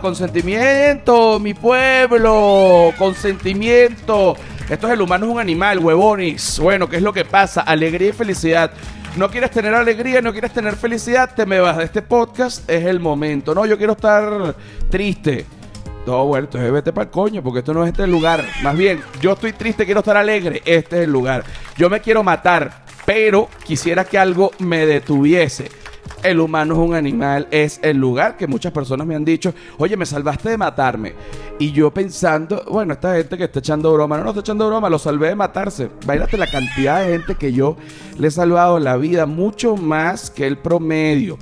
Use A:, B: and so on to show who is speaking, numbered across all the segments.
A: Consentimiento, mi pueblo, consentimiento. Esto es el humano es un animal, huevones. Bueno, ¿qué es lo que pasa? Alegría y felicidad. No quieres tener alegría, no quieres tener felicidad, te me vas de este podcast, es el momento. No, yo quiero estar triste. No, bueno, entonces vete para el coño, porque esto no es este lugar. Más bien, yo estoy triste, quiero estar alegre, este es el lugar. Yo me quiero matar, pero quisiera que algo me detuviese. El humano es un animal, es el lugar que muchas personas me han dicho, oye, me salvaste de matarme. Y yo pensando, bueno, esta gente que está echando broma, no, no está echando broma, lo salvé de matarse. Váyate la cantidad de gente que yo le he salvado la vida, mucho más que el promedio.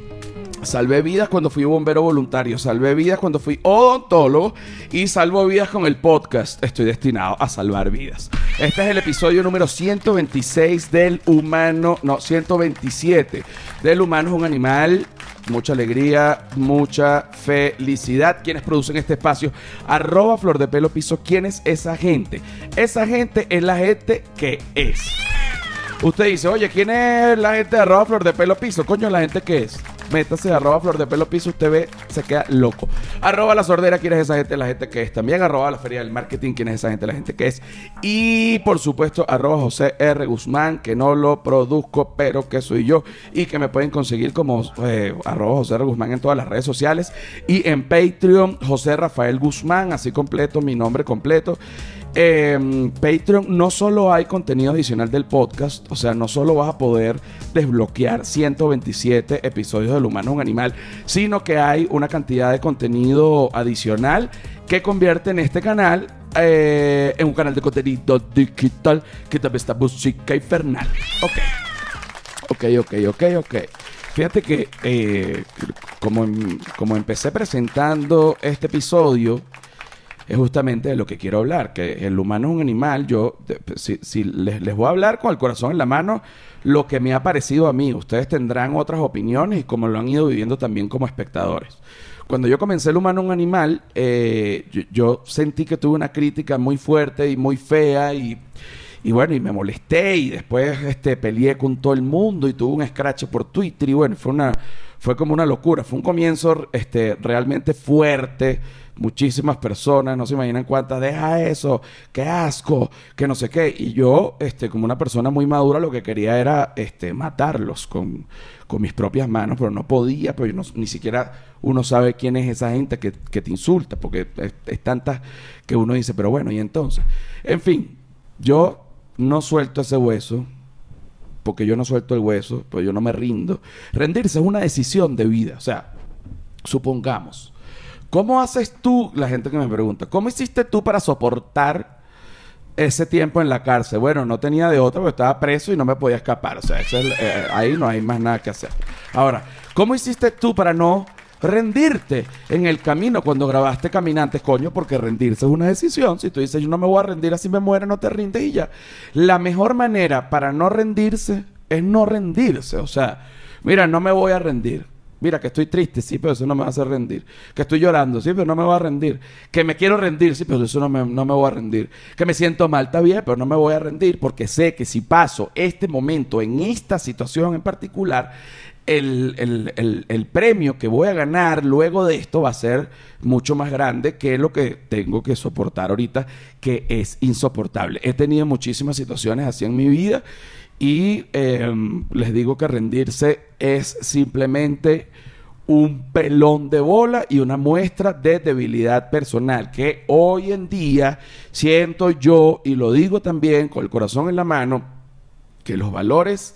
A: Salvé vidas cuando fui bombero voluntario, salvé vidas cuando fui odontólogo y salvo vidas con el podcast. Estoy destinado a salvar vidas. Este es el episodio número 126 del humano, no, 127 del humano es un animal. Mucha alegría, mucha felicidad. Quienes producen este espacio, arroba flor de pelo piso. ¿Quién es esa gente? Esa gente es la gente que es. Usted dice, oye, ¿quién es la gente de arroba flor de pelo piso? Coño, la gente que es métase arroba flor de pelo piso, usted ve, se queda loco. Arroba la sordera, quién es esa gente, la gente que es. También arroba la feria del marketing, quién es esa gente, la gente que es. Y por supuesto, arroba José R. Guzmán, que no lo produzco, pero que soy yo. Y que me pueden conseguir como eh, arroba José R. Guzmán en todas las redes sociales. Y en Patreon, José Rafael Guzmán, así completo, mi nombre completo. En Patreon no solo hay contenido adicional del podcast, o sea, no solo vas a poder desbloquear 127 episodios del humano un animal, sino que hay una cantidad de contenido adicional que convierte en este canal eh, en un canal de contenido digital que también está música infernal. Ok. Ok, ok, ok, ok. Fíjate que eh, como, como empecé presentando este episodio, es justamente de lo que quiero hablar, que el humano es un animal, yo si, les, les, voy a hablar con el corazón en la mano lo que me ha parecido a mí, ustedes tendrán otras opiniones y como lo han ido viviendo también como espectadores. Cuando yo comencé el humano un animal, eh, yo, sentí que tuve una crítica muy fuerte y muy fea y, y bueno, y me molesté y después este, peleé con todo el mundo y tuve un scratch por Twitter y bueno, fue una fue como una locura, fue un comienzo este, realmente fuerte muchísimas personas, no se imaginan cuántas, deja eso, qué asco, que no sé qué. Y yo, este, como una persona muy madura, lo que quería era este, matarlos con, con mis propias manos, pero no podía, pero no, ni siquiera uno sabe quién es esa gente que, que te insulta, porque es, es tanta que uno dice, pero bueno, y entonces. En fin, yo no suelto ese hueso, porque yo no suelto el hueso, pues yo no me rindo. Rendirse es una decisión de vida, o sea, supongamos ¿Cómo haces tú, la gente que me pregunta, cómo hiciste tú para soportar ese tiempo en la cárcel? Bueno, no tenía de otra porque estaba preso y no me podía escapar. O sea, eh, ahí no hay más nada que hacer. Ahora, ¿cómo hiciste tú para no rendirte en el camino cuando grabaste Caminantes, coño? Porque rendirse es una decisión. Si tú dices, yo no me voy a rendir así me muero, no te rindes y ya. La mejor manera para no rendirse es no rendirse. O sea, mira, no me voy a rendir Mira, que estoy triste, sí, pero eso no me va a hacer rendir. Que estoy llorando, sí, pero no me va a rendir. Que me quiero rendir, sí, pero eso no me, no me voy a rendir. Que me siento mal, está bien, pero no me voy a rendir porque sé que si paso este momento en esta situación en particular, el, el, el, premio que voy a ganar luego de esto va a ser mucho más grande que lo que tengo que soportar ahorita, que es insoportable. He tenido muchísimas situaciones así en mi vida y em, les digo que rendirse es simplemente un pelón de bola y una muestra de debilidad personal que hoy en día siento yo y lo digo también con el corazón en la mano que los valores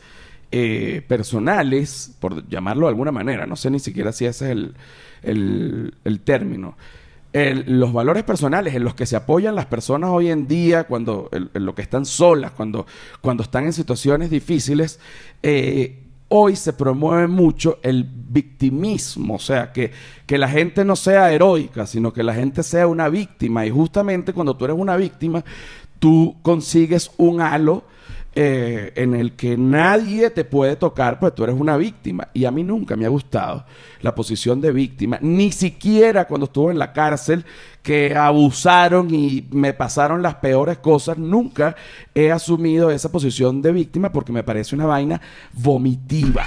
A: eh, personales, por llamarlo de alguna manera, no sé ni siquiera si ese es el, el, el término, los valores personales en los que se apoyan las personas hoy en día, cuando en lo que están solas, cuando, cuando están en situaciones difíciles, eh, hoy se promueve mucho el victimismo, o sea, que, que la gente no sea heroica, sino que la gente sea una víctima. Y justamente cuando tú eres una víctima, tú consigues un halo eh, en el que nadie te puede tocar, pues tú eres una víctima. Y a mí nunca me ha gustado la posición de víctima, ni siquiera cuando estuve en la cárcel, que abusaron y me pasaron las peores cosas, nunca he asumido esa posición de víctima porque me parece una vaina vomitiva.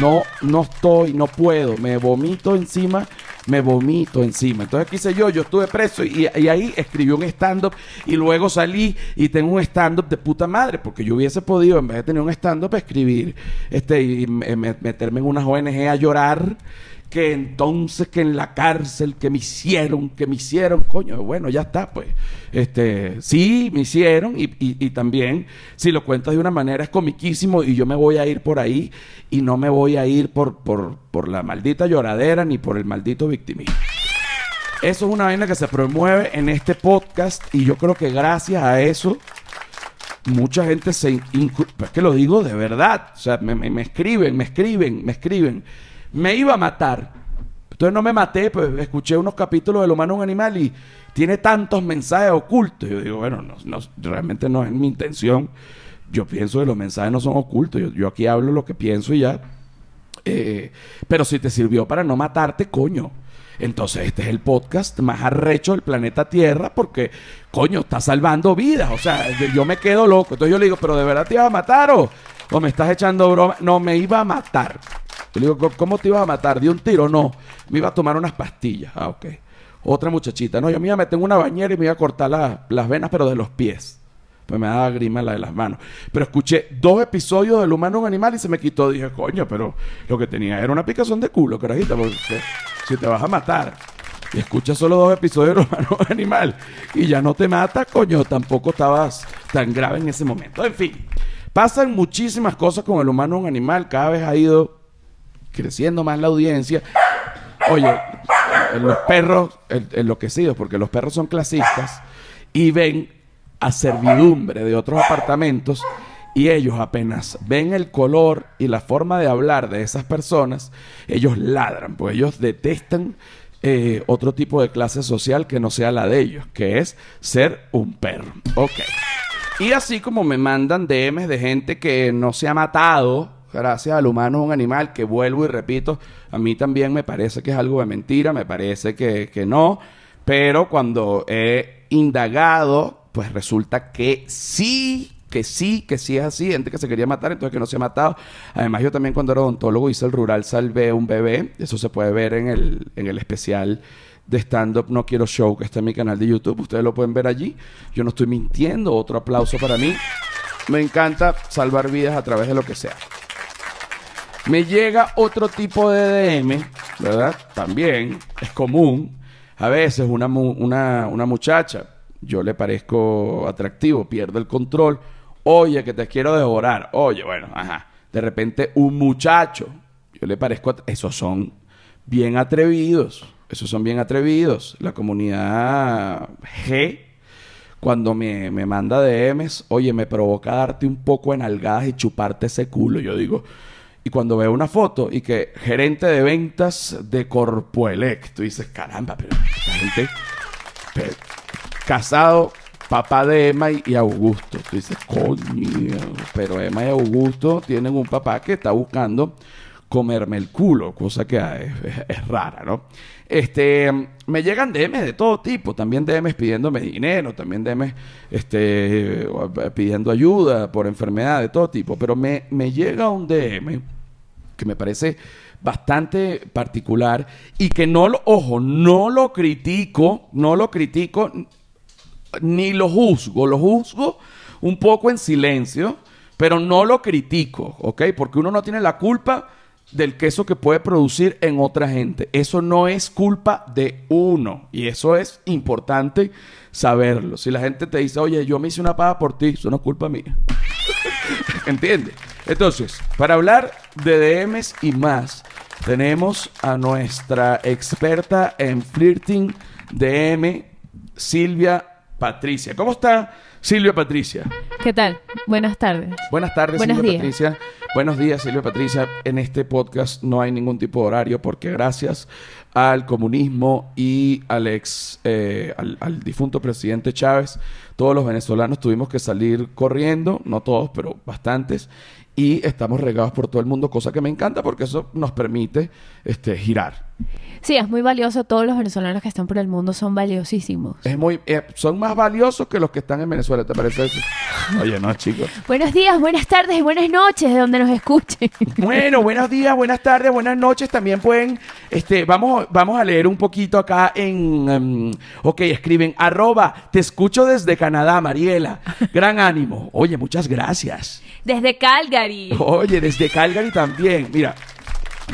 A: No, no estoy, no puedo. Me vomito encima, me vomito encima. Entonces, ¿qué hice yo? Yo estuve preso y, ahí escribí un stand-up y luego salí y tengo un stand-up de puta madre, porque yo hubiese podido, en vez de tener un stand-up, escribir este, y meterme en unas ONG a llorar que entonces que en la cárcel que me hicieron, que me hicieron, coño, bueno, ya está, pues. Este, sí, me hicieron y, y- también, si lo cuentas de una manera, es comiquísimo y yo me voy a ir por ahí y no me voy a ir por, por, por la maldita lloradera ni por el maldito victimismo. Eso es una vaina que se promueve en este podcast y yo creo que gracias a eso mucha gente se... inclu- Es que lo digo de verdad. O sea, me- me escriben, me escriben, me escriben. Me iba a matar. Entonces no me maté, pues escuché unos capítulos del humano un animal y tiene tantos mensajes ocultos. Yo digo, bueno, no, no- realmente no es mi intención. Yo pienso que los mensajes no son ocultos. Yo, aquí hablo lo que pienso y ya. Eh, pero si te sirvió para no matarte, coño. Entonces este es el podcast más arrecho del planeta Tierra porque, coño, está salvando vidas. O sea, yo- me quedo loco. Entonces yo le digo, pero ¿de verdad te ibas a matar o, o me estás echando broma? No, me iba a matar. Le digo, "¿Cómo- ¿cómo te ibas a matar? ¿De un tiro? No, me iba a tomar unas pastillas. Ah, ok. Otra muchachita, no, yo me iba a meter en una bañera y me iba a cortar la- las venas, pero de los pies. Pues me daba grima la de las manos. Pero escuché dos episodios del humano un animal y se me quitó. Dije, coño, pero lo que tenía era una picazón de culo, carajita, porque si te vas a matar y escuchas solo dos episodios del humano un animal y ya no te mata, coño, tampoco estabas tan grave en ese momento. En fin, pasan muchísimas cosas con el humano un animal. Cada vez ha ido creciendo más la audiencia. Oye, eh, los perros en- enloquecidos, porque los perros son clasistas y ven a servidumbre de otros apartamentos y ellos apenas ven el color y la forma de hablar de esas personas, ellos ladran, pues ellos detestan eh, otro tipo de clase social que no sea la de ellos, que es ser un perro. Ok. Y así como me mandan DMs de gente que no se ha matado, gracias al humano es un animal, que vuelvo y repito, a mí también me parece que es algo de mentira, me parece que, que no, pero cuando he indagado, pues resulta que sí, que sí, que sí es así, gente que se quería matar, entonces que no se ha matado. Además, yo también cuando era odontólogo hice el rural, salvé un bebé, eso se puede ver en el, en el especial de stand-up No Quiero Show que está en mi canal de YouTube. Ustedes lo pueden ver allí. Yo no estoy mintiendo. Otro aplauso para mí. Me encanta salvar vidas a través de lo que sea. Me llega otro tipo de DM, ¿verdad? También es común. A veces una, una, una muchacha, yo le parezco atractivo, pierde el control. Oye, que te quiero devorar. Oye, bueno, ajá. De repente un muchacho, yo le parezco... Esos son bien atrevidos. Esos son bien atrevidos. La comunidad G, cuando me, me manda DMs, oye, me provoca darte un poco en algadas y chuparte ese culo. Yo digo, y cuando veo una foto y que gerente de ventas de Corpoelec, tú dices, caramba, pero casado, papá de Emma y, Augusto. Tú dices, coño, pero Emma y Augusto tienen un papá que está buscando comerme el culo, cosa que es rara, ¿no? Este, me llegan DMs de todo tipo, también DMs pidiéndome dinero, también DMs este, pidiendo ayuda por enfermedad de todo tipo, pero me, me llega un DM que me parece bastante particular y que no lo, ojo, no lo critico, no lo critico ni lo juzgo, lo juzgo un poco en silencio, pero no lo critico, ¿ok? Porque uno no tiene la culpa del queso que puede producir en otra gente. Eso no es culpa de uno y eso es importante saberlo. Si la gente te dice, oye, yo me hice una paga por ti, eso no es culpa mía. ¿Entiendes? Entonces, para hablar de DMs y más, tenemos a nuestra experta en flirting DM, Silvia Patricia. ¿Cómo está Silvia Patricia?
B: ¿Qué tal? Buenas tardes.
A: Buenas tardes,
B: Buenos
A: Silvia
B: días.
A: Patricia. Buenos días, Silvia Patricia. En este podcast no hay ningún tipo de horario porque gracias al comunismo y al ex, eh, al, al difunto presidente Chávez, todos los venezolanos tuvimos que salir corriendo, no todos, pero bastantes, y estamos regados por todo el mundo, cosa que me encanta porque eso nos permite este, girar.
B: Sí, es muy valioso. Todos los venezolanos que están por el mundo son valiosísimos.
A: Es muy, eh, son más valiosos que los que están en Venezuela, ¿te parece eso? Oye, no, chicos.
B: Buenos días, buenas tardes y buenas noches de donde nos escuchen.
A: Bueno, buenos días, buenas tardes, buenas noches. También pueden, este, vamos, vamos a leer un poquito acá en, em, ok, escriben, arroba, te escucho desde Canadá, Mariela. Gran ánimo. Oye, muchas gracias.
B: Desde Calgary.
A: Oye, desde Calgary también. Mira,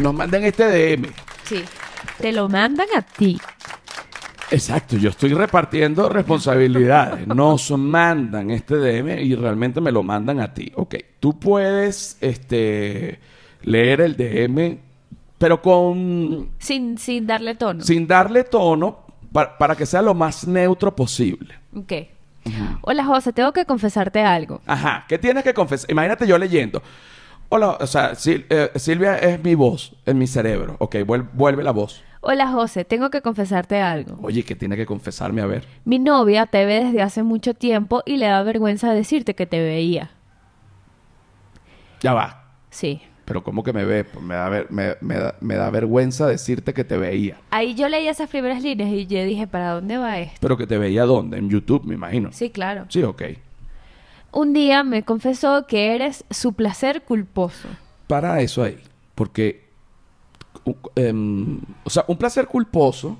A: nos mandan este DM.
B: Sí. Te lo mandan a ti.
A: Exacto, yo estoy repartiendo responsabilidades. Nos mandan este DM y realmente me lo mandan a ti. Ok, tú puedes este, leer el DM, pero con
B: Sin, sin darle tono.
A: sin darle tono pa- para que sea lo más neutro posible.
B: Ok. Hola, José, tengo que confesarte algo.
A: Ajá, ¿qué tienes que confesar? Imagínate yo leyendo. Hola, o sea, Sil- eh, Silvia es mi voz en mi cerebro. Ok, vuel- vuelve la voz.
B: Hola, José, tengo que confesarte algo.
A: Oye, ¿qué tiene que confesarme? A ver.
B: Mi novia te ve desde hace mucho tiempo y le da vergüenza decirte que te veía.
A: Ya va.
B: Sí.
A: Pero ¿cómo que me ve? Pues me da, ver- me, me da, me da vergüenza decirte que te veía.
B: Ahí yo leí esas primeras líneas y yo dije, ¿para dónde va esto?
A: Pero que te veía dónde? En YouTube, me imagino.
B: Sí, claro.
A: Sí, ok.
B: Un día me confesó que eres su placer culposo.
A: Para eso ahí. Porque, em, o sea, un placer culposo.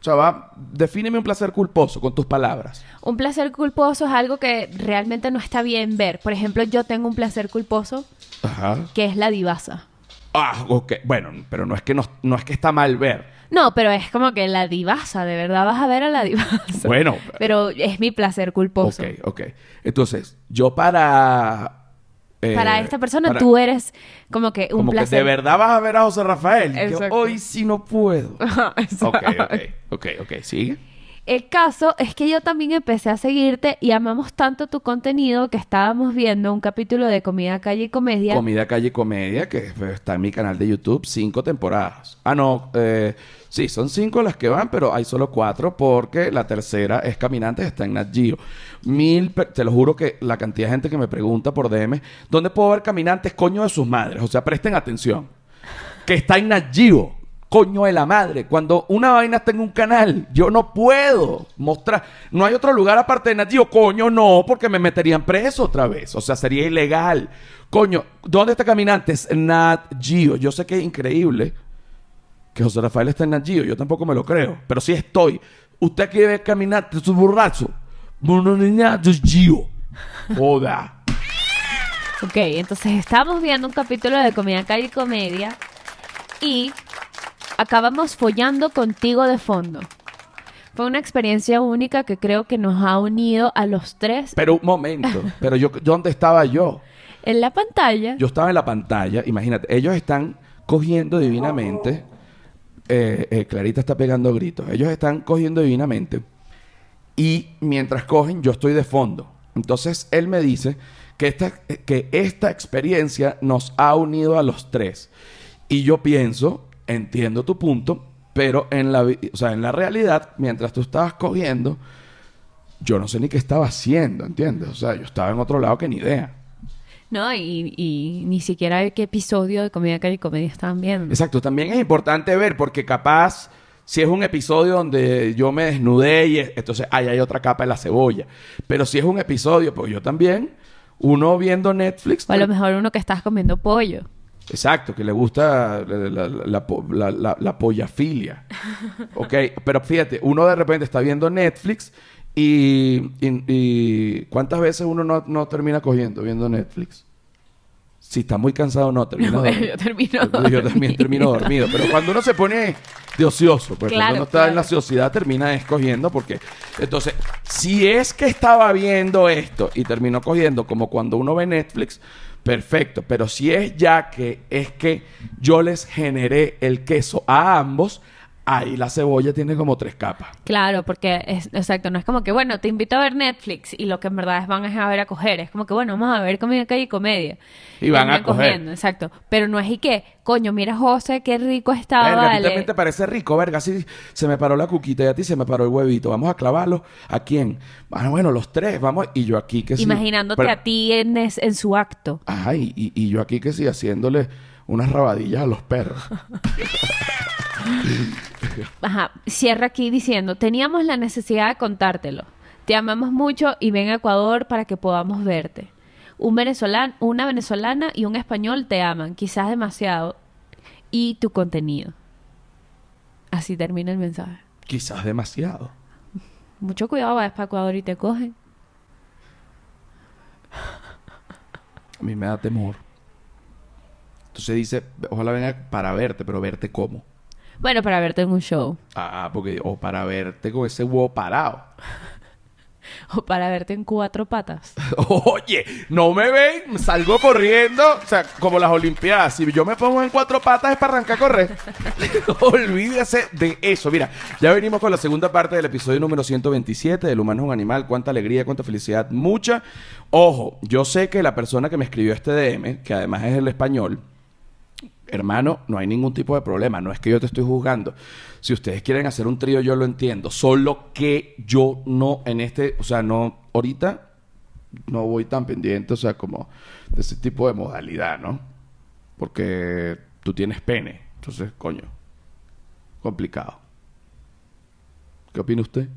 A: O sea, va, defíneme un placer culposo con tus palabras.
B: Un placer culposo es algo que realmente no está bien ver. Por ejemplo, yo tengo un placer culposo
A: Ajá.
B: que es la divasa.
A: Ah, ok. Bueno, pero no es que no, no es que está mal ver.
B: No, pero es como que la divasa, de verdad vas a ver a la divasa.
A: Bueno.
B: Pero es mi placer culposo.
A: Ok, ok. Entonces, yo para... eh,
B: Para esta persona
A: para-
B: tú eres como que un
A: Como que
B: placer.
A: de verdad vas a ver a José Rafael. Y yo,
B: Exacto.
A: hoy sí no puedo.
B: Exacto.
A: Ok, ok, ok, ok, sigue.
B: El caso es que yo también empecé a seguirte y amamos tanto tu contenido que estábamos viendo un capítulo de Comida, Calle y Comedia.
A: Comida, calle, comedia, que está en mi canal de YouTube, cinco temporadas. Ah, no, eh, sí, son cinco las que van, pero hay solo cuatro porque la tercera es Caminantes, está en Nat. Mil, te lo juro que la cantidad de gente que me pregunta por DM, ¿dónde puedo ver Caminantes? Coño de sus madres. O sea, presten atención. Que está en Nat. Coño de la madre. Cuando una vaina está en un canal, yo no puedo mostrar. No hay otro lugar aparte de Nat Geo. Coño, no, porque me meterían preso otra vez. O sea, sería ilegal. Coño, ¿dónde está Caminantes? Nat Geo. Yo sé que es increíble que José Rafael está en Nat Geo. Yo tampoco me lo creo. Pero sí estoy. Usted quiere ver Caminantes, su borracho. Bueno, niña, Geo. Joda.
B: Ok, entonces estábamos viendo un capítulo de Comida, Calle y Comedia y acabamos follando contigo de fondo. Fue una experiencia única que creo que nos ha unido a los tres
A: Pero un momento. Pero yo, ¿dónde estaba yo?
B: en la pantalla.
A: Yo estaba en la pantalla, imagínate, ellos están cogiendo divinamente. eh, eh, Clarita está pegando gritos. Ellos están cogiendo divinamente. Y mientras cogen, yo estoy de fondo. Entonces él me dice que esta, que esta experiencia nos ha unido a los tres. Y yo pienso, entiendo tu punto, pero en la, o sea, en la realidad, mientras tú estabas cogiendo, yo no sé ni qué estaba haciendo, ¿entiendes? O sea, yo estaba en otro lado que ni idea.
B: No, y, y ni siquiera qué episodio de Comida, Calle y Comedia estaban viendo.
A: Exacto, también es importante ver porque capaz si es un episodio donde yo me desnudé y es- entonces ahí hay otra capa de la cebolla. Pero si es un episodio, pues yo también, uno viendo Netflix.
B: O a lo mejor uno que estás comiendo pollo.
A: Exacto, que le gusta la, la, la, la- la- la pollafilia. ok, pero fíjate, uno de repente está viendo Netflix y, y- y ¿cuántas veces uno no, no termina cogiendo viendo Netflix? Si está muy cansado, no termina dormido.
B: yo termino
A: Yo también
B: dormido.
A: termino dormido. Pero cuando uno se pone de ocioso, pues
B: Claro,
A: cuando uno está en la ociosidad termina escogiendo porque... Entonces, si es que estaba viendo esto y terminó cogiendo como cuando uno ve Netflix, perfecto. Pero si es ya que es que yo les generé el queso a ambos, ahí la cebolla tiene como tres capas.
B: Claro, porque es exacto, no es como que, bueno, te invito a ver Netflix y lo que en verdad es van a ver a coger, es como que, bueno, vamos a ver comida calle y comedia.
A: Y van a coger.
B: cogiendo, exacto. Pero no es y que, coño, mira José, qué rico estaba,
A: Verga, a ti
B: vale.
A: también te parece rico, verga. Así se me paró la cuquita y a ti se me paró el huevito. Vamos a clavarlo. ¿A quién? Bueno, bueno, los tres, vamos. Y yo aquí que sí.
B: Imaginándote
A: Pero-
B: a ti en, es- en su acto.
A: Ajá, y, y- y yo aquí que sí, haciéndole unas rabadillas a los perros.
B: Ajá, cierra aquí diciendo, teníamos la necesidad de contártelo. Te amamos mucho y ven a Ecuador para que podamos verte. Un venezolano, una venezolana y un español te aman, quizás demasiado, y tu contenido. Así termina el mensaje.
A: Quizás demasiado.
B: Mucho cuidado, vas para Ecuador y te cogen.
A: A mí me da temor. Entonces dice, ojalá venga para verte, pero verte cómo.
B: Bueno, para verte en un show.
A: Ah, porque, o para verte con ese huevo parado.
B: O para verte en cuatro patas.
A: Oye, no me ven, salgo corriendo, o sea, como las Olimpiadas. Si yo me pongo en cuatro patas es para arrancar a correr. Olvídese de eso. Mira, ya venimos con la segunda parte del episodio número 127 del humano es un animal. Cuánta alegría, cuánta felicidad, mucha. Ojo, yo sé que la persona que me escribió este DM, que además es el español, hermano, no hay ningún tipo de problema. No es que yo te estoy juzgando. Si ustedes quieren hacer un trío, yo lo entiendo. Solo que yo no en este, o sea, no, ahorita no voy tan pendiente, o sea, como de ese tipo de modalidad, ¿no? Porque tú tienes pene. Entonces, coño, complicado. ¿Qué opina usted?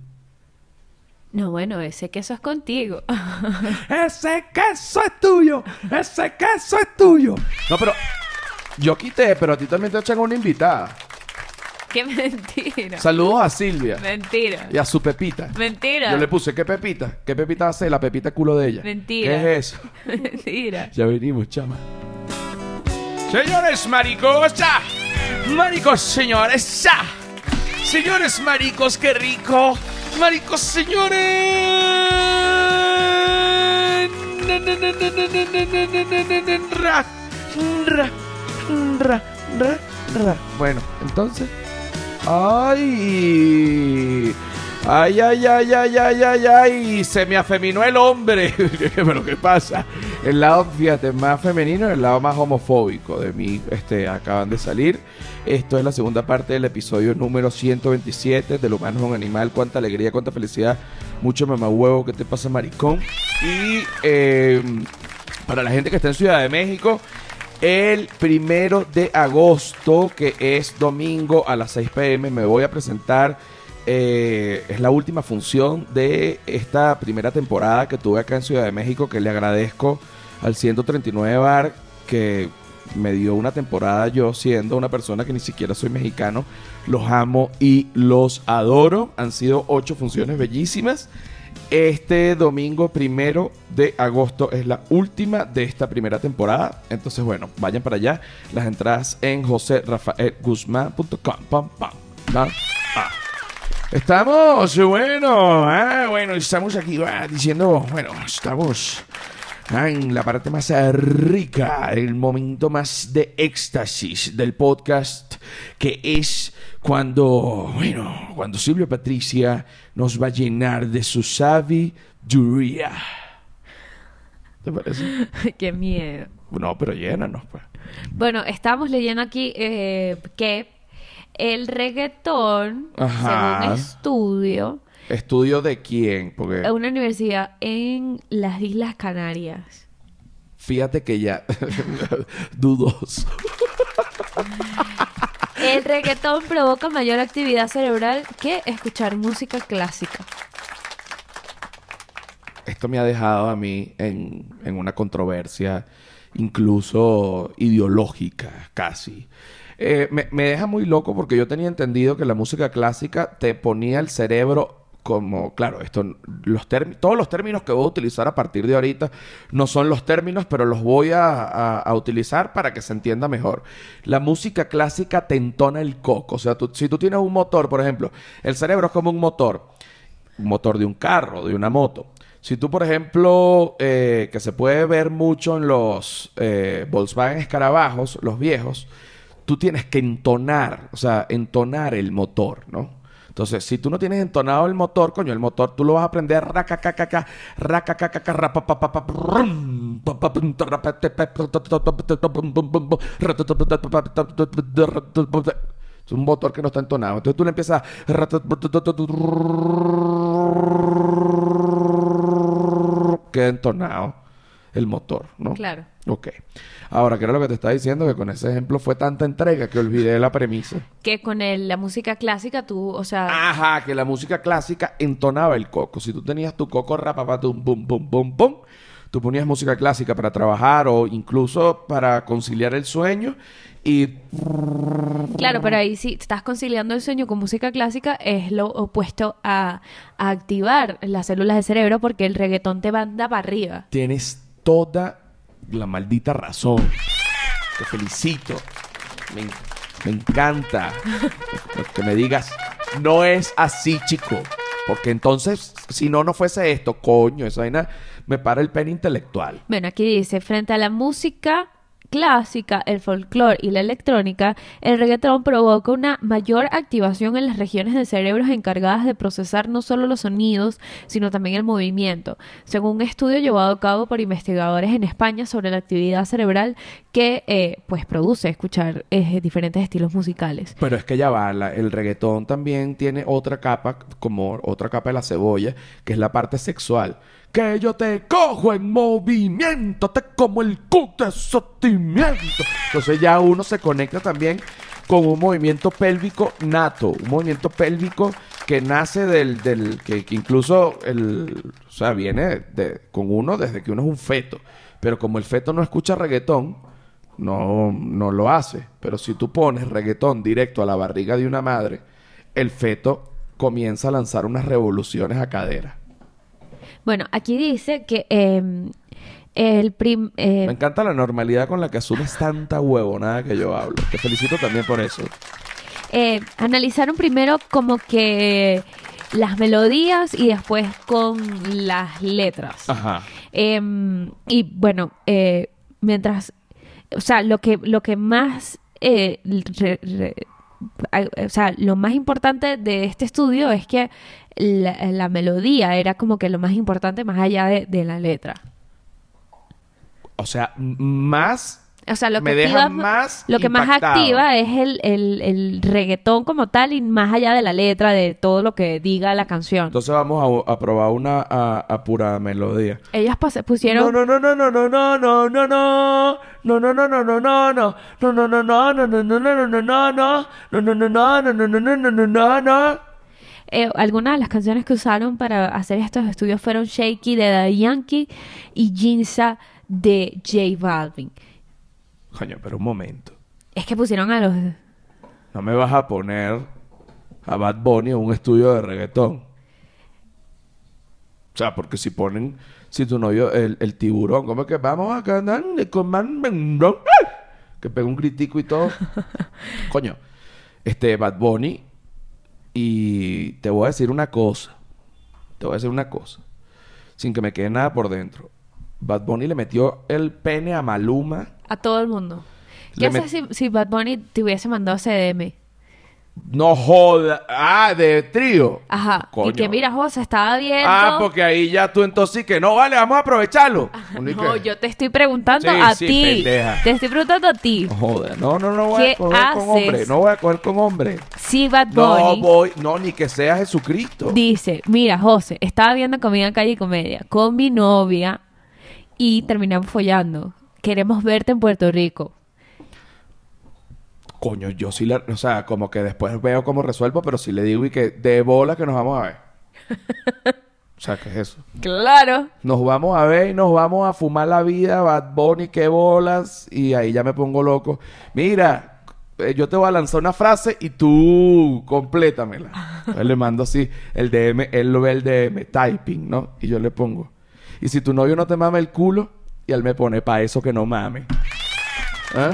B: No, bueno, ese queso es contigo.
A: ese queso es tuyo. Ese queso es tuyo. No, pero yo quité, pero a ti también te echan una invitada.
B: ¡Qué mentira!
A: Saludos a Silvia.
B: Mentira.
A: Y a su Pepita.
B: Mentira.
A: Yo le puse, ¿qué Pepita? ¿Qué Pepita ser? La Pepita culo de ella.
B: Mentira.
A: ¿Qué es eso?
B: Mentira.
A: Ya venimos, chama. Señores maricos, ya. Maricos, señores, ya. Señores maricos, qué rico. Maricos, señores. Ra, ra, ra. Bueno, entonces. ¡Ay! ¡Ay, ay, ay, ay, ay, ay, ay! Se me afeminó el hombre. ¿Pero qué pasa? El lado, fíjate, más femenino y el lado más homofóbico de mí este, acaban de salir. Esto es la segunda parte del episodio número 127 del humano es un animal. Cuánta alegría, cuánta felicidad. Mucho mamahuevo. ¿Qué te pasa, maricón? Y eh, para la gente que está en Ciudad de México, el primero de agosto, que es domingo a las 6 pm, me voy a presentar. eh, es la última función de esta primera temporada que tuve acá en Ciudad de México, que le agradezco al 139 Bar que me dio una temporada yo siendo una persona que ni siquiera soy mexicano. Los amo y los adoro. Han sido ocho funciones bellísimas. Este domingo primero de agosto es la última de esta primera temporada. Entonces, bueno, vayan para allá. Las entradas en joserrafaelguzmán.com. Pam, pam, pam. Estamos, bueno, ah, bueno, estamos aquí ah, diciendo, bueno, estamos ah, en la parte más rica, el momento más de éxtasis del podcast, que es cuando, bueno, cuando Silvia Patricia nos va a llenar de su sabiduría. ¿Te parece?
B: ¡Qué miedo!
A: No, pero llénanos, pues.
B: Bueno, estamos leyendo aquí eh, que el reggaetón,
A: Ajá.
B: según estudio,
A: ¿Estudio de quién? Porque
B: una universidad en las Islas Canarias.
A: fíjate que ya dudoso.
B: El reggaetón provoca mayor actividad cerebral que escuchar música clásica.
A: Esto me ha dejado a mí en, en una controversia incluso ideológica casi. Eh, me, me deja muy loco porque yo tenía entendido que la música clásica te ponía el cerebro como, claro, esto, los todos los términos que voy a utilizar a partir de ahorita no son los términos, pero los voy a, a- utilizar para que se entienda mejor. La música clásica te entona el coco. O sea, si tú tienes un motor, por ejemplo, el cerebro es como un motor un motor de un carro, de una moto. Si tú, por ejemplo, eh, que se puede ver mucho en los eh, Volkswagen escarabajos, los viejos, tú tienes que entonar, o sea, entonar el motor, ¿no? Entonces, si tú no tienes entonado el motor, coño, el motor tú lo vas a aprender es un motor que no está entonado. Entonces tú le empiezas. Queda entonado. El motor, ¿no?
B: Claro.
A: Ok. Ahora, ¿qué era lo que te estaba diciendo? Que con ese ejemplo fue tanta entrega que olvidé la premisa.
B: Que con el- la música clásica tú, o sea,
A: Ajá, que la música clásica entonaba el coco. Si tú tenías tu coco rapapatum, pum, pum, pum, pum, tú ponías música clásica para trabajar o incluso para conciliar el sueño y
B: claro, pero ahí sí estás conciliando el sueño con música clásica es lo opuesto a, a activar las células del cerebro porque el reggaetón te manda para arriba.
A: tienes toda la maldita razón. Te felicito. Me, en- me encanta que me digas, no es así, chico. Porque entonces, si no, no fuese esto, coño, esa vaina me para el pene intelectual.
B: Bueno, aquí dice, frente a la música clásica, el folclore y la electrónica, el reggaetón provoca una mayor activación en las regiones del cerebro encargadas de procesar no solo los sonidos, sino también el movimiento, según un estudio llevado a cabo por investigadores en España sobre la actividad cerebral que eh, pues produce escuchar eh, diferentes estilos musicales.
A: Pero es que ya va, la- el reggaetón también tiene otra capa, como otra capa de la cebolla, que es la parte sexual. Que yo te cojo en movimiento, te como el culo de sentimiento. Entonces ya uno se conecta también con un movimiento pélvico nato, un movimiento pélvico que nace del, del que, que incluso el, o sea, viene de, con uno desde que uno es un feto. Pero como el feto no escucha reggaetón, no, no lo hace. Pero si tú pones reggaetón directo a la barriga de una madre, el feto comienza a lanzar unas revoluciones a cadera.
B: Bueno, aquí dice que eh, el prim... eh,
A: Me encanta la normalidad con la que asumes tanta huevonada que yo hablo. Te felicito también por eso.
B: eh, analizaron primero como que las melodías y después con las letras.
A: Ajá.
B: Em, y bueno, eh, mientras, o sea, lo que, lo que más, eh, re- re- a- o sea, lo más importante de este estudio es que la, melodía era como que lo más importante más allá de, la letra.
A: O sea, más
B: O sea, lo que
A: Me deja
B: activa,
A: más
B: lo que más activa es el, el, el reggaetón como tal y más allá de la letra, de todo lo que diga la canción.
A: Entonces vamos a, a probar una a, a pura melodía.
B: Ellas pusieron...
A: No, no, no, no, no, no, no, no, no. No, no, no, no, no, no, no. No, no, no, no, no, no, no, no, no, no, no, no. No, no, no, no, no, no, no, no, no, no, no, no.
B: Eh, algunas de las canciones que usaron para hacer estos estudios fueron Shaky de Daddy Yankee y Ginza de J Balvin.
A: Coño, pero un momento.
B: Es que pusieron a los...
A: No me vas a poner a Bad Bunny en un estudio de reggaetón. O sea, porque si ponen, si tu novio, el, el tiburón, ¿cómo es que vamos a cantar con man. Que pega un critico y todo. Coño, este Bad Bunny, y te voy a decir una cosa. Te voy a decir una cosa. Sin que me quede nada por dentro. Bad Bunny le metió el pene a Maluma.
B: A todo el mundo. ¿Qué haces si, si Bad Bunny te hubiese mandado CDM?
A: No joda. Ah, de trío.
B: Ajá.
A: Coño.
B: Y que mira, José, estaba viendo...
A: Ah, porque ahí ya tú entonces sí que no, vale, vamos a aprovecharlo.
B: No, yo te estoy preguntando
A: Sí,
B: a
A: sí,
B: ti. Te estoy preguntando a ti.
A: No joda, no, no, no voy
B: ¿Qué
A: a coger con
B: haces?
A: hombre, no voy a coger con hombre.
B: Si Bad
A: No
B: Bunny
A: voy, no, ni que sea Jesucristo.
B: dice, mira, José, estaba viendo comida en calle y comedia con mi novia y terminamos follando. Queremos verte en Puerto Rico.
A: Coño, yo sí la, o sea, como que después veo cómo resuelvo, pero sí le digo y que de bola que nos vamos a ver. o sea, ¿qué es eso?
B: Claro.
A: Nos vamos a ver y nos vamos a fumar la vida, Bad Bunny, qué bolas, y ahí ya me pongo loco. Mira, eh, yo te voy a lanzar una frase y tú complétamela. Entonces le mando así el DM, él lo ve el DM, typing, ¿no? Y yo le pongo. Y si tu novio no te mama el culo, y él me pone, pa' eso que no mame. ¿Ah?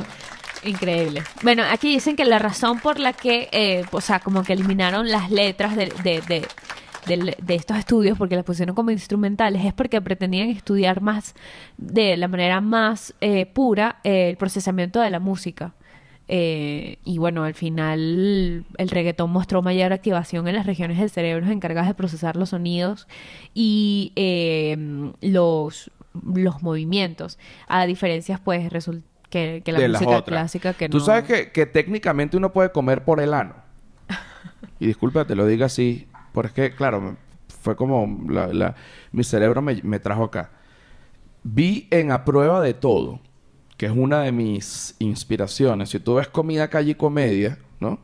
B: Increíble. Bueno, aquí dicen que la razón por la que, eh, o sea, como que eliminaron las letras de, de, de, de estos estudios porque las pusieron como instrumentales es porque pretendían estudiar más, de la manera más eh, pura, eh, el procesamiento de la música. Eh, y bueno, al final el reggaetón mostró mayor activación en las regiones del cerebro encargadas de procesar los sonidos y eh, los, los movimientos. A diferencias, pues, que, que la
A: de
B: música clásica que
A: Tú
B: no...
A: sabes que, que técnicamente uno puede comer por el ano. y disculpa, te lo digo así, porque claro, me- fue como la- la- mi cerebro me, me trajo acá. vi en A Prueba de Todo, que es una de mis inspiraciones. Si tú ves comida, calle y comedia, ¿no?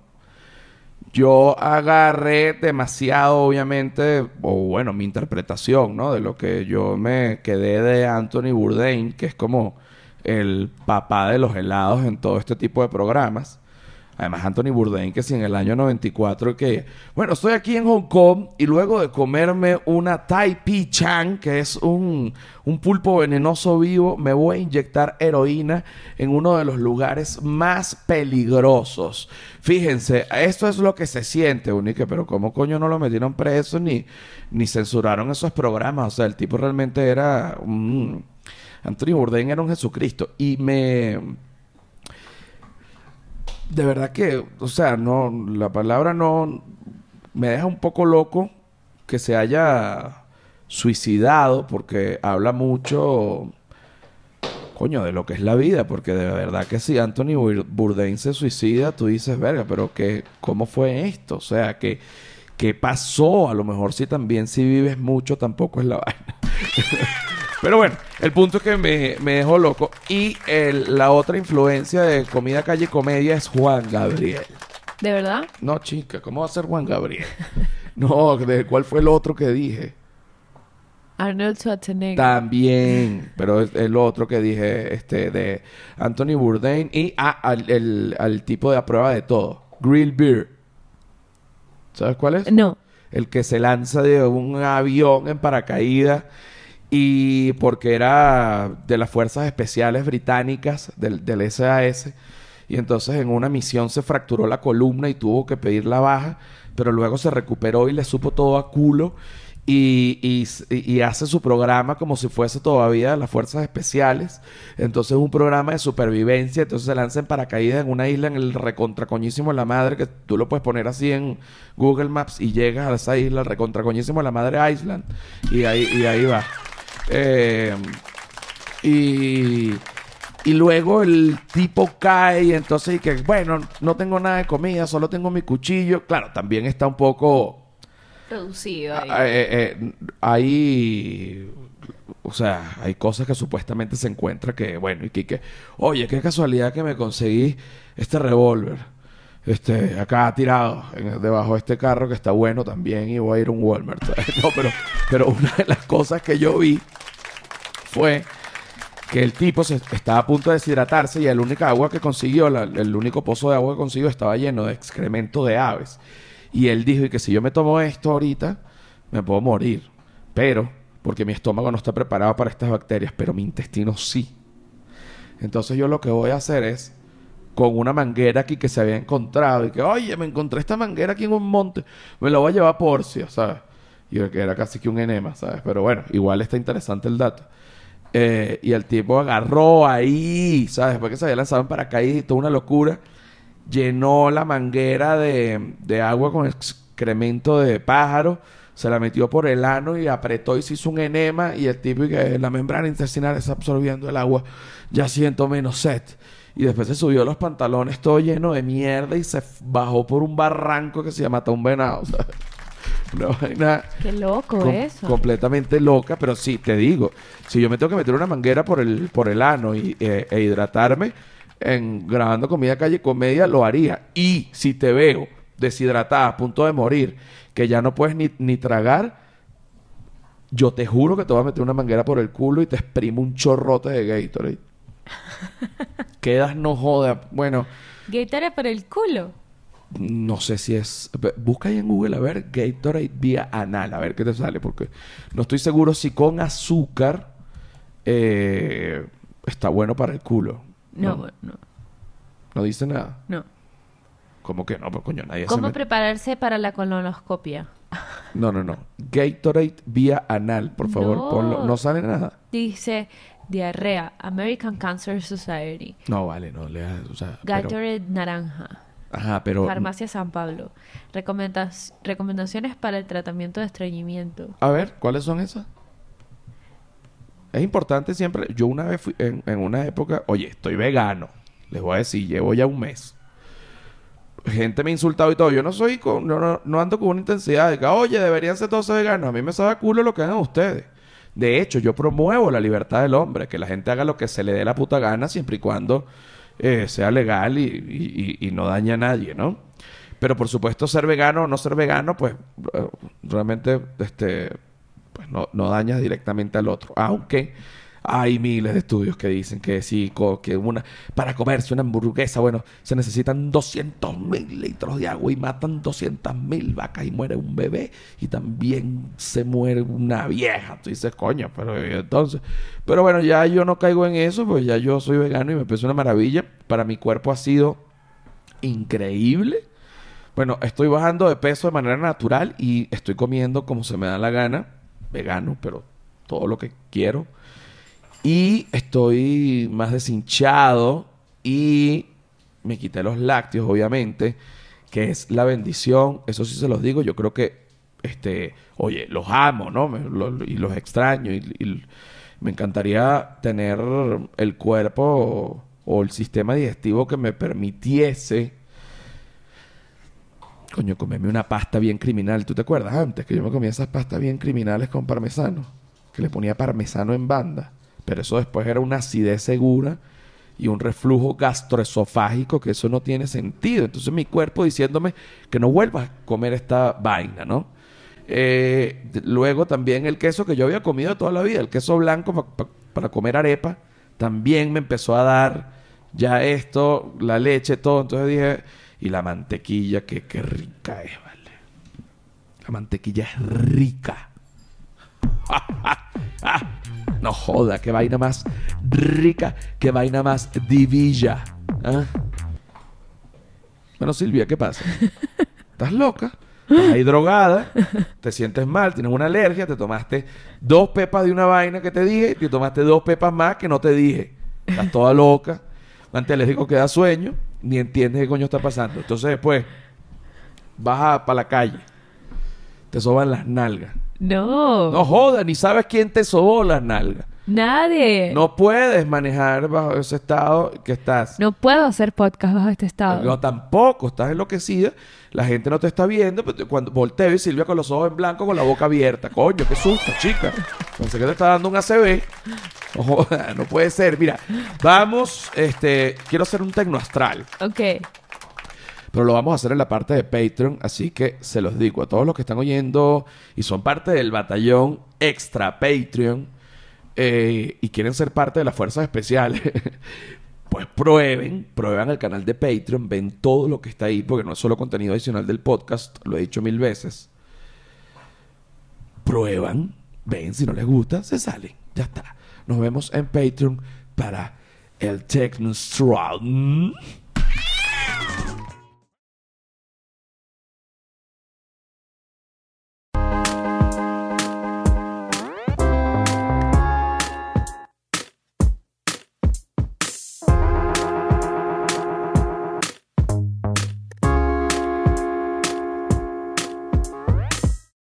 A: Yo agarré demasiado, obviamente, o bueno, mi interpretación, ¿no? De lo que yo me quedé de Anthony Bourdain, que es como el papá de los helados en todo este tipo de programas. Además, Anthony Bourdain, que si en el año 94, que, bueno, estoy aquí en Hong Kong y luego de comerme una Tai Pi Chan, que es un, un pulpo venenoso vivo, me voy a inyectar heroína en uno de los lugares más peligrosos. Fíjense, esto es lo que se siente, Unique, pero ¿cómo coño no lo metieron preso ni, ni censuraron esos programas? O sea, el tipo realmente era. Anthony Bourdain era un Jesucristo. Y me de verdad que, o sea, no, la palabra no me deja un poco loco que se haya suicidado porque habla mucho, coño, de lo que es la vida, porque de verdad que si Anthony Bourdain se suicida, tú dices, verga, pero que, ¿cómo fue esto? O sea, que, ¿qué pasó? A lo mejor si también si vives mucho tampoco es la vaina. Pero bueno, el punto es que me, me dejó loco. Y el- la otra influencia de comida, calle comedia es Juan Gabriel.
B: ¿De verdad?
A: No, chica, ¿cómo va a ser Juan Gabriel? No, ¿de ¿cuál fue el otro que dije?
B: Arnold Schwarzenegger.
A: También, pero es el otro que dije, este, de Anthony Bourdain y ah, al, el- al tipo de a prueba de todo, Grill Beer. ¿Sabes cuál es?
B: No.
A: El que se lanza de un avión en paracaídas y porque era de las fuerzas especiales británicas del, del SAS y entonces en una misión se fracturó la columna y tuvo que pedir la baja, pero luego se recuperó y le supo todo a culo y, y, hace su programa como si fuese todavía de las fuerzas especiales. Entonces es un programa de supervivencia, entonces se lanza en paracaídas en una isla en el recontracoñísimo de la madre, que tú lo puedes poner así en Google Maps y llegas a esa isla, el recontracoñísimo de la madre Island, y ahí, y ahí va. Eh, y, y luego el tipo cae y entonces y que, bueno, no tengo nada de comida, solo tengo mi cuchillo. Claro, también está un poco...
B: Producido ahí.
A: Ah, eh, eh, hay, o sea, hay cosas que supuestamente se encuentra que, bueno, y que, que, oye, qué casualidad que me conseguí este revólver, este, acá tirado, debajo de este carro que está bueno también y voy a ir a un Walmart. No, pero, pero una de las cosas que yo vi fue que el tipo se, estaba a punto de deshidratarse y el único agua que consiguió, el único pozo de agua que consiguió estaba lleno de excremento de aves. Y él dijo y que si yo me tomo esto ahorita, me puedo morir. Pero, porque mi estómago no está preparado para estas bacterias, pero mi intestino sí. Entonces yo lo que voy a hacer es, con una manguera aquí que se había encontrado, y que, oye, me encontré esta manguera aquí en un monte, me la voy a llevar a Porcia, ¿sabes? Y que era casi que un enema, ¿sabes? Pero bueno, igual está interesante el dato. Eh, y el tipo agarró ahí, ¿sabes? Después que se había lanzado en paracaídas y toda una locura, llenó la manguera de, de agua con excremento de pájaro, se la metió por el ano y apretó y se hizo un enema y el tipo que la membrana intestinal está absorbiendo el agua, ya siento menos sed. Y después se subió los pantalones todo lleno de mierda y se bajó por un barranco que se llama un venado, ¿sabes? Una vaina
B: Qué loco
A: com-
B: eso.
A: completamente loca, pero sí, te digo, si yo me tengo que meter una manguera por el, por el ano y, eh, e hidratarme en grabando comida calle comedia, lo haría. Y si te veo deshidratada, a punto de morir, que ya no puedes ni, ni tragar, yo te juro que te voy a meter una manguera por el culo y te exprimo un chorrote de Gatorade. Quedas no joda. Bueno,
B: Gatorade por el culo.
A: no sé si es. Busca ahí en Google a ver Gatorade vía anal, a ver qué te sale, porque no estoy seguro si con azúcar eh, está bueno para el culo.
B: No,
A: No,
B: no,
A: no dice nada.
B: no.
A: ¿Cómo que no? Pues coño, nadie
B: ¿Cómo prepararse para la colonoscopia?
A: No, no, no. Gatorade vía anal, por favor,
B: No.
A: ponlo. No sale nada.
B: Dice diarrea, American Cancer Society,
A: No, vale, no leas. O sea, pero-
B: Gatorade naranja,
A: ajá, pero.
B: Farmacia San Pablo. Recomendas- recomendaciones para el tratamiento de estreñimiento.
A: A ver, ¿cuáles son esas? Es importante siempre. Yo una vez fui en, en una época, oye, estoy vegano. Les voy a decir, llevo ya un mes. Gente me ha insultado y todo. Yo no soy con, no, no, no ando con una intensidad de que, oye, deberían ser todos veganos. A mí me sabe culo lo que hagan ustedes. De hecho, yo promuevo la libertad del hombre, que la gente haga lo que se le dé la puta gana siempre y cuando eh, sea legal y, no dañe a nadie, ¿no? Pero por supuesto, ser vegano o no ser vegano, pues eh, realmente este, pues no, dañas directamente al otro. Aunque hay miles de estudios que dicen que sí, que una, para comerse una hamburguesa, bueno, se necesitan 200 mil litros de agua y matan 200 mil vacas y muere un bebé y también se muere una vieja. Tú dices, coño, pero ¿y entonces, pero bueno, ya yo no caigo en eso, pues ya yo soy vegano y me parece una maravilla. Para mi cuerpo ha sido increíble. Bueno, estoy bajando de peso de manera natural y estoy comiendo como se me da la gana, vegano, pero todo lo que quiero. Y estoy más deshinchado y me quité los lácteos, obviamente, que es la bendición. Eso sí se los digo. Yo creo que, este, oye, los amo, ¿no? Lo- y los extraño. Y, me encantaría tener el cuerpo o el sistema digestivo que me permitiese Coño, comerme una pasta bien criminal. ¿Tú te acuerdas antes que yo me comía esas pastas bien criminales con parmesano? Que le ponía parmesano en banda. Pero eso después era una acidez segura y un reflujo gastroesofágico que eso no tiene sentido. Entonces mi cuerpo diciéndome que no vuelva a comer esta vaina, ¿no? Eh, luego también el queso que yo había comido toda la vida, el queso blanco pa- pa- para comer arepa, también me empezó a dar ya esto, la leche, todo. Entonces dije, y la mantequilla, que qué rica es, ¿vale? La mantequilla es rica. No joda, qué vaina más rica, qué vaina más divilla. ¿ah? Bueno, Silvia, ¿qué pasa? ¿Estás loca? Estás ahí drogada, te sientes mal, tienes una alergia, te tomaste dos pepas de una vaina que te dije y te tomaste dos pepas más que no te dije. Estás toda loca, antialérgico que da sueño, ni entiendes qué coño está pasando. Entonces después vas para la calle, te soban las nalgas.
B: No.
A: No jodas, ni sabes quién te sobó las nalgas.
B: Nadie.
A: No puedes manejar bajo ese estado que estás.
B: No puedo hacer podcast bajo este estado.
A: No, tampoco, estás enloquecida, la gente no te está viendo, pero cuando volteo y Silvia con los ojos en blanco, con la boca abierta. Coño, qué susto, chica. Pensé que te está dando un ACV. No, joda, no puede ser. Mira, vamos, este, quiero hacer un tecno astral,
B: Ok.
A: Pero lo vamos a hacer en la parte de Patreon, así que se los digo a todos los que están oyendo y son parte del batallón extra Patreon eh, y quieren ser parte de las fuerzas especiales. Pues prueben, prueban el canal de Patreon, ven todo lo que está ahí, porque no es solo contenido adicional del podcast, lo he dicho mil veces. Prueban, ven, si no les gusta, se salen. Ya está. Nos vemos en Patreon para el Techno Astral. Mm.